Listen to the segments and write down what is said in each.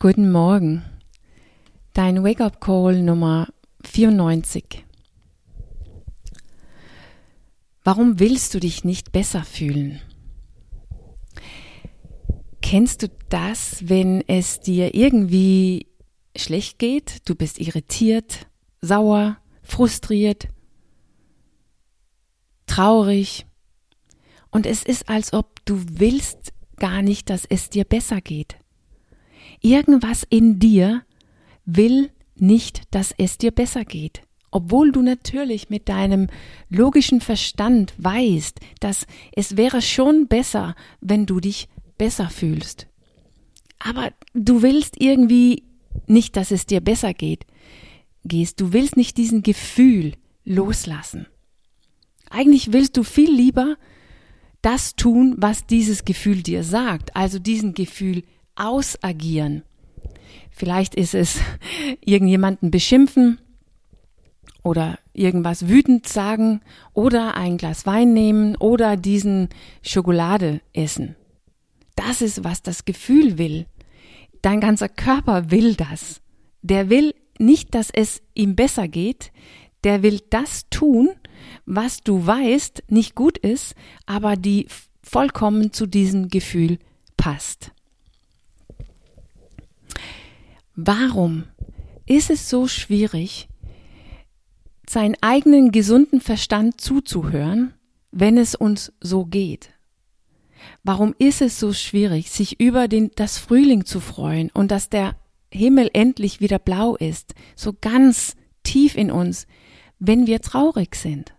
Guten Morgen. Dein Wake-up-Call Nummer 94. Warum willst du dich nicht besser fühlen? Kennst du das, wenn es dir irgendwie schlecht geht? Du bist irritiert, sauer, frustriert, traurig. Und es ist, als ob du willst gar nicht, dass es dir besser geht. Irgendwas in dir will nicht, dass es dir besser geht. Obwohl du natürlich mit deinem logischen Verstand weißt, dass es wäre schon besser, wenn du dich besser fühlst. Aber du willst irgendwie nicht, dass es dir besser geht. Gehst, du willst nicht diesen Gefühl loslassen. Eigentlich willst du viel lieber das tun, was dieses Gefühl dir sagt, also diesen Gefühl ausagieren. Vielleicht ist es irgendjemanden beschimpfen oder irgendwas wütend sagen oder ein Glas Wein nehmen oder diesen Schokolade essen. Das ist, was das Gefühl will. Dein ganzer Körper will das. Der will nicht, dass es ihm besser geht. Der will das tun, was du weißt, nicht gut ist, aber die vollkommen zu diesem Gefühl passt. Warum ist es so schwierig, seinen eigenen gesunden Verstand zuzuhören, wenn es uns so geht? Warum ist es so schwierig, sich über den, das Frühling zu freuen und dass der Himmel endlich wieder blau ist, so ganz tief in uns, wenn wir traurig sind?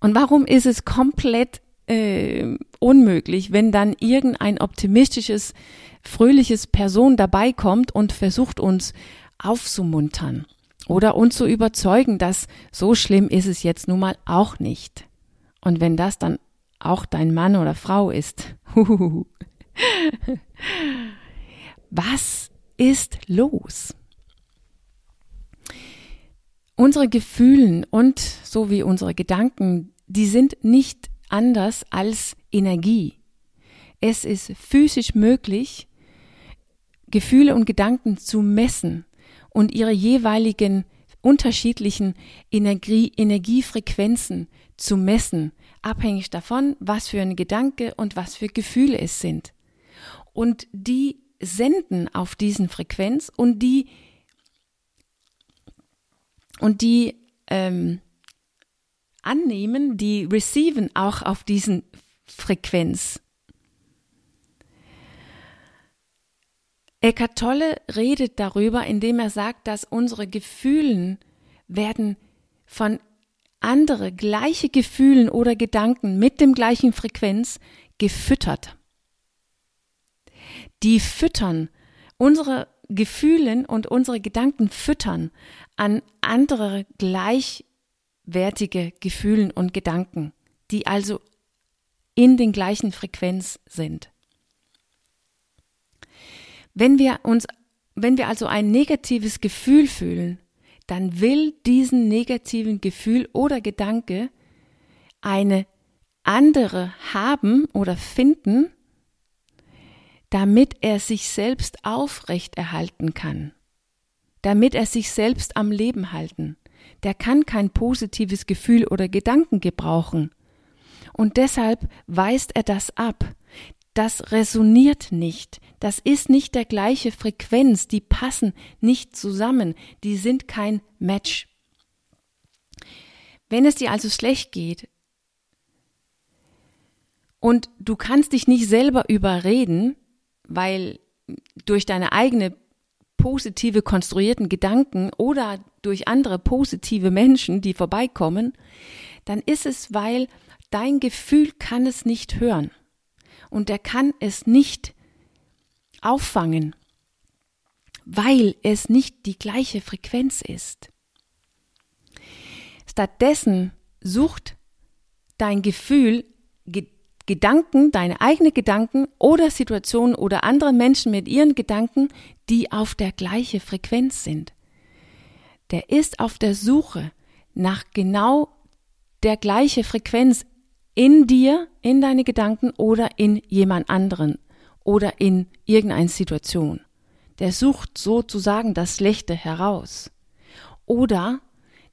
Und warum ist es komplett äh, unmöglich, wenn dann irgendein optimistisches fröhliches Person dabei kommt und versucht uns aufzumuntern oder uns zu überzeugen, dass so schlimm ist es jetzt nun mal auch nicht. Und wenn das dann auch dein Mann oder Frau ist, was ist los? Unsere Gefühlen und so wie unsere Gedanken, die sind nicht anders als Energie. Es ist physisch möglich, Gefühle und Gedanken zu messen und ihre jeweiligen unterschiedlichen Energie, Energiefrequenzen zu messen, abhängig davon, was für ein Gedanke und was für Gefühle es sind. Und die senden auf diesen Frequenz und die und die ähm, annehmen, die receiven auch auf diesen Frequenz. Eckart Tolle redet darüber, indem er sagt, dass unsere Gefühlen werden von andere gleiche Gefühlen oder Gedanken mit dem gleichen Frequenz gefüttert. Die füttern unsere Gefühlen und unsere Gedanken füttern an andere gleichwertige Gefühlen und Gedanken, die also in den gleichen Frequenz sind. Wenn wir uns, wenn wir also ein negatives Gefühl fühlen, dann will diesen negativen Gefühl oder Gedanke eine andere haben oder finden, damit er sich selbst aufrechterhalten kann, damit er sich selbst am Leben halten. Der kann kein positives Gefühl oder Gedanken gebrauchen. Und deshalb weist er das ab das resoniert nicht. Das ist nicht der gleiche Frequenz. Die passen nicht zusammen. Die sind kein Match. Wenn es dir also schlecht geht und du kannst dich nicht selber überreden, weil durch deine eigene positive konstruierten Gedanken oder durch andere positive Menschen, die vorbeikommen, dann ist es, weil dein Gefühl kann es nicht hören und er kann es nicht auffangen, weil es nicht die gleiche Frequenz ist. Stattdessen sucht dein Gefühl Gedanken, deine eigenen Gedanken oder Situationen oder andere Menschen mit ihren Gedanken, die auf der gleichen Frequenz sind. Der ist auf der Suche nach genau der gleichen Frequenz in dir, in deine Gedanken oder in jemand anderen oder in irgendeine Situation. der sucht sozusagen das Schlechte heraus. Oder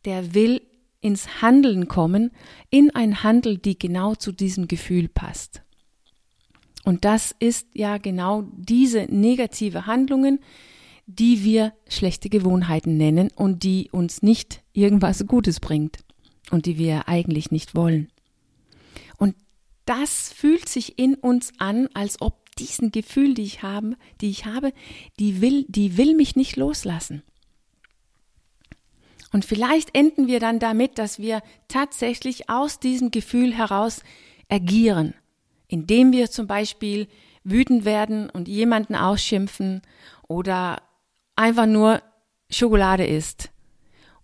der will ins Handeln kommen, in ein Handel, die genau zu diesem Gefühl passt. Und das ist ja genau diese negative Handlungen, die wir schlechte Gewohnheiten nennen und die uns nicht irgendwas Gutes bringt und die wir eigentlich nicht wollen. Das fühlt sich in uns an, als ob diesen Gefühl, die ich habe, die ich habe, die will, die will mich nicht loslassen. Und vielleicht enden wir dann damit, dass wir tatsächlich aus diesem Gefühl heraus agieren, indem wir zum Beispiel wütend werden und jemanden ausschimpfen oder einfach nur Schokolade isst.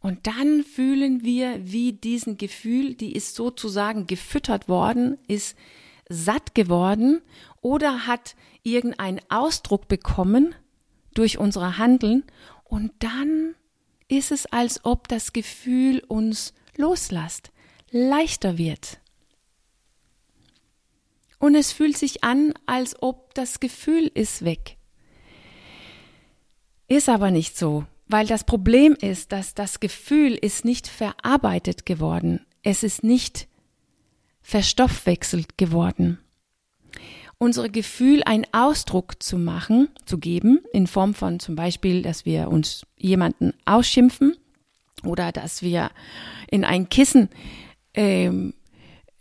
Und dann fühlen wir, wie diesen Gefühl, die ist sozusagen gefüttert worden, ist satt geworden oder hat irgendeinen Ausdruck bekommen durch unsere Handeln und dann ist es, als ob das Gefühl uns loslässt, leichter wird. Und es fühlt sich an, als ob das Gefühl ist weg. Ist aber nicht so, weil das Problem ist, dass das Gefühl ist nicht verarbeitet geworden. Es ist nicht verstoffwechselt geworden unsere Gefühl einen Ausdruck zu machen, zu geben, in Form von zum Beispiel, dass wir uns jemanden ausschimpfen oder dass wir in ein Kissen ähm,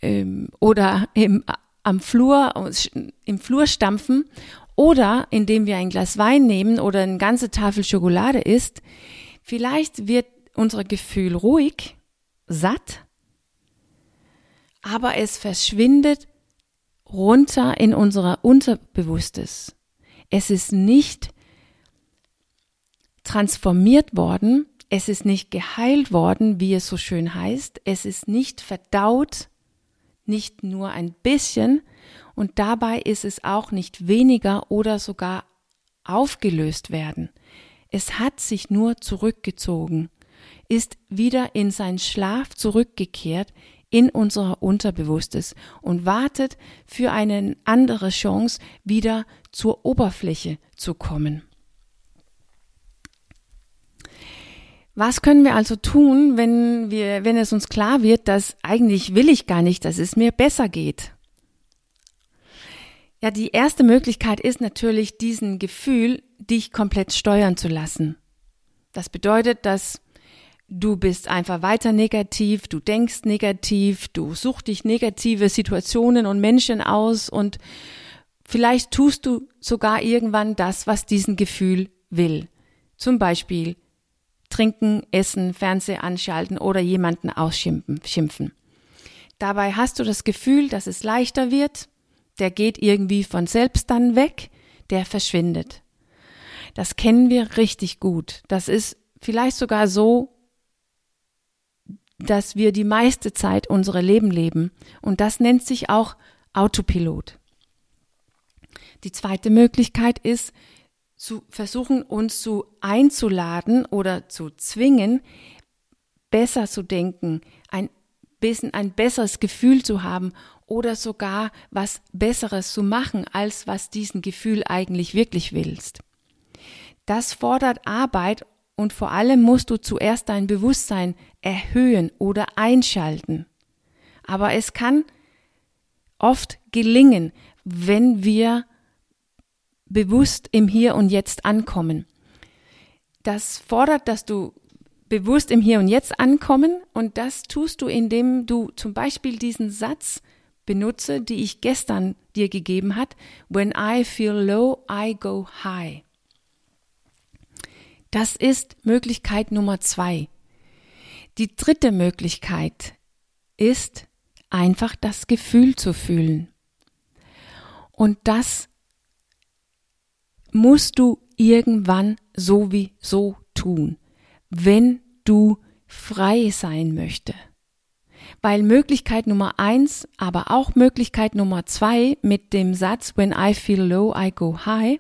ähm, oder im, am Flur, im Flur stampfen oder indem wir ein Glas Wein nehmen oder eine ganze Tafel Schokolade isst, vielleicht wird unser Gefühl ruhig, satt, aber es verschwindet runter in unser Unterbewusstes. Es ist nicht transformiert worden, es ist nicht geheilt worden, wie es so schön heißt, es ist nicht verdaut, nicht nur ein bisschen, und dabei ist es auch nicht weniger oder sogar aufgelöst werden. Es hat sich nur zurückgezogen, ist wieder in seinen Schlaf zurückgekehrt, in unser Unterbewusstes und wartet für eine andere Chance, wieder zur Oberfläche zu kommen. Was können wir also tun, wenn wir, wenn es uns klar wird, dass eigentlich will ich gar nicht, dass es mir besser geht? Ja, die erste Möglichkeit ist natürlich, diesen Gefühl, dich komplett steuern zu lassen. Das bedeutet, dass du bist einfach weiter negativ, du denkst negativ, du suchst dich negative Situationen und Menschen aus und vielleicht tust du sogar irgendwann das, was diesen Gefühl will. Zum Beispiel trinken, essen, Fernseher anschalten oder jemanden ausschimpfen. Schimpfen. Dabei hast du das Gefühl, dass es leichter wird, der geht irgendwie von selbst dann weg, der verschwindet. Das kennen wir richtig gut. Das ist vielleicht sogar so, dass wir die meiste Zeit unsere Leben leben. Und das nennt sich auch Autopilot. Die zweite Möglichkeit ist, zu versuchen, uns zu einzuladen oder zu zwingen, besser zu denken, ein bisschen ein besseres Gefühl zu haben oder sogar was Besseres zu machen, als was diesen Gefühl eigentlich wirklich willst. Das fordert Arbeit und vor allem musst du zuerst dein Bewusstsein erhöhen oder einschalten. Aber es kann oft gelingen, wenn wir bewusst im Hier und Jetzt ankommen. Das fordert, dass du bewusst im Hier und Jetzt ankommen und das tust du, indem du zum Beispiel diesen Satz benutze, die ich gestern dir gegeben hat. When I feel low, I go high. Das ist Möglichkeit Nummer zwei. Die dritte Möglichkeit ist einfach das Gefühl zu fühlen. Und das musst du irgendwann sowieso tun, wenn du frei sein möchte. Weil Möglichkeit Nummer eins, aber auch Möglichkeit Nummer zwei mit dem Satz When I feel low, I go high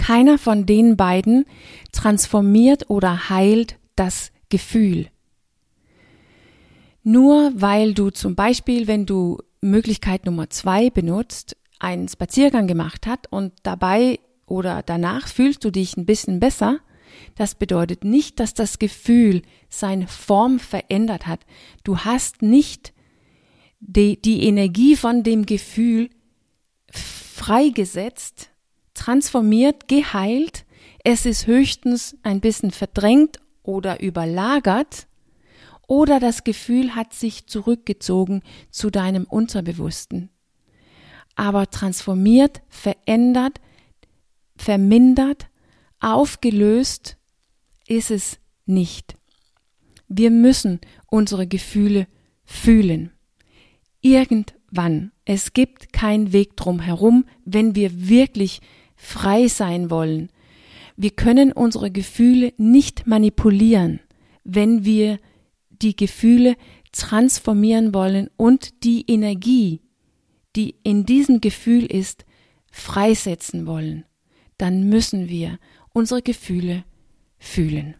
keiner von den beiden transformiert oder heilt das Gefühl. Nur weil du zum Beispiel, wenn du Möglichkeit Nummer zwei benutzt, einen Spaziergang gemacht hat und dabei oder danach fühlst du dich ein bisschen besser, das bedeutet nicht, dass das Gefühl seine Form verändert hat. Du hast nicht die, die Energie von dem Gefühl freigesetzt, transformiert, geheilt. Es ist höchstens ein bisschen verdrängt oder überlagert oder das Gefühl hat sich zurückgezogen zu deinem Unterbewussten. Aber transformiert, verändert, vermindert, aufgelöst ist es nicht. Wir müssen unsere Gefühle fühlen. Irgendwann. Es gibt keinen Weg drum herum, wenn wir wirklich frei sein wollen. Wir können unsere Gefühle nicht manipulieren, wenn wir die Gefühle transformieren wollen und die Energie, die in diesem Gefühl ist, freisetzen wollen. Dann müssen wir unsere Gefühle fühlen.